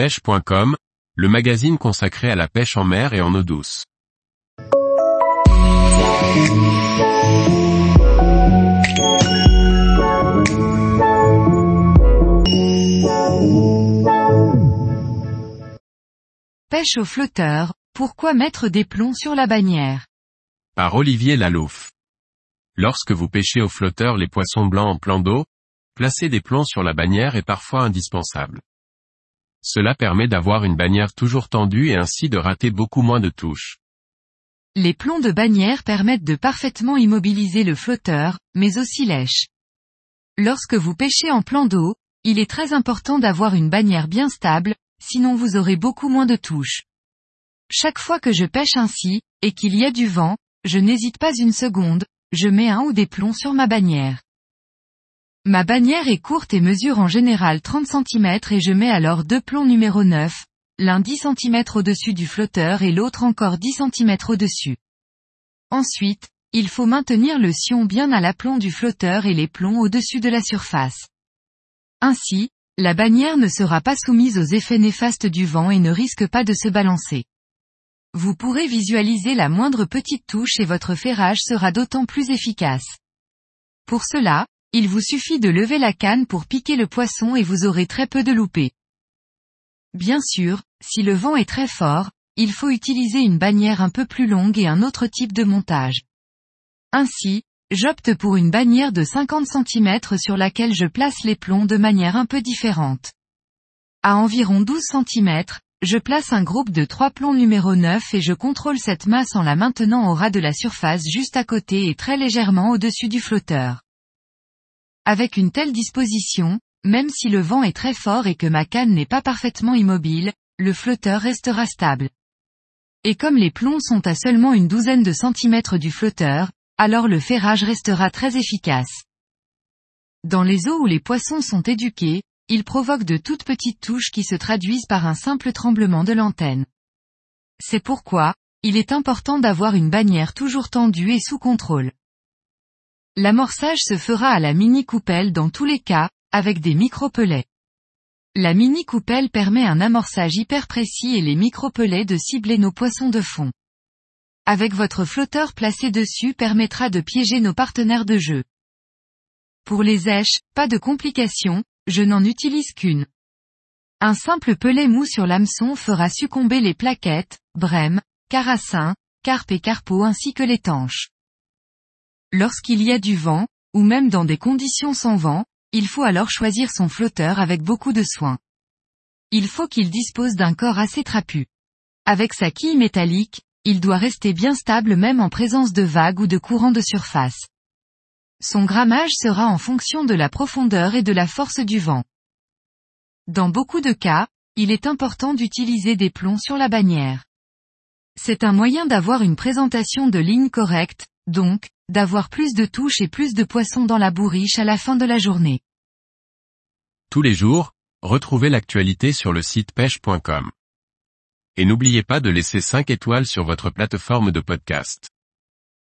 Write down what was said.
pêche.com, le magazine consacré à la pêche en mer et en eau douce. Pêche au flotteur, pourquoi mettre des plombs sur la bannière? Par Olivier Lalouf. Lorsque vous pêchez au flotteur les poissons blancs en plan d'eau, placer des plombs sur la bannière est parfois indispensable. Cela permet d'avoir une bannière toujours tendue et ainsi de rater beaucoup moins de touches. Les plombs de bannière permettent de parfaitement immobiliser le flotteur, mais aussi lèche. Lorsque vous pêchez en plan d'eau, il est très important d'avoir une bannière bien stable, sinon vous aurez beaucoup moins de touches. Chaque fois que je pêche ainsi, et qu'il y a du vent, je n'hésite pas une seconde, je mets un ou des plombs sur ma bannière. Ma bannière est courte et mesure en général 30 cm et je mets alors deux plombs numéro 9, l'un 10 cm au-dessus du flotteur et l'autre encore 10 cm au-dessus. Ensuite, il faut maintenir le sion bien à l'aplomb du flotteur et les plombs au-dessus de la surface. Ainsi, la bannière ne sera pas soumise aux effets néfastes du vent et ne risque pas de se balancer. Vous pourrez visualiser la moindre petite touche et votre ferrage sera d'autant plus efficace. Pour cela, il vous suffit de lever la canne pour piquer le poisson et vous aurez très peu de loupés. Bien sûr, si le vent est très fort, il faut utiliser une bannière un peu plus longue et un autre type de montage. Ainsi, j'opte pour une bannière de 50 cm sur laquelle je place les plombs de manière un peu différente. À environ 12 cm, je place un groupe de trois plombs numéro 9 et je contrôle cette masse en la maintenant au ras de la surface juste à côté et très légèrement au-dessus du flotteur. Avec une telle disposition, même si le vent est très fort et que ma canne n'est pas parfaitement immobile, le flotteur restera stable. Et comme les plombs sont à seulement une douzaine de centimètres du flotteur, alors le ferrage restera très efficace. Dans les eaux où les poissons sont éduqués, ils provoquent de toutes petites touches qui se traduisent par un simple tremblement de l'antenne. C'est pourquoi, il est important d'avoir une bannière toujours tendue et sous contrôle. L'amorçage se fera à la mini-coupelle dans tous les cas, avec des micro-pelets. La mini-coupelle permet un amorçage hyper précis et les micro-pelets de cibler nos poissons de fond. Avec votre flotteur placé dessus permettra de piéger nos partenaires de jeu. Pour les èches, pas de complications, je n'en utilise qu'une. Un simple pelet mou sur l'hameçon fera succomber les plaquettes, brèmes, carassins, carpes et carpeaux ainsi que les tanches. Lorsqu'il y a du vent, ou même dans des conditions sans vent, il faut alors choisir son flotteur avec beaucoup de soin. Il faut qu'il dispose d'un corps assez trapu. Avec sa quille métallique, il doit rester bien stable même en présence de vagues ou de courants de surface. Son grammage sera en fonction de la profondeur et de la force du vent. Dans beaucoup de cas, il est important d'utiliser des plombs sur la bannière. C'est un moyen d'avoir une présentation de ligne correcte, donc, d'avoir plus de touches et plus de poissons dans la bourriche à la fin de la journée. Tous les jours, retrouvez l'actualité sur le site pêche.com. Et n'oubliez pas de laisser 5 étoiles sur votre plateforme de podcast.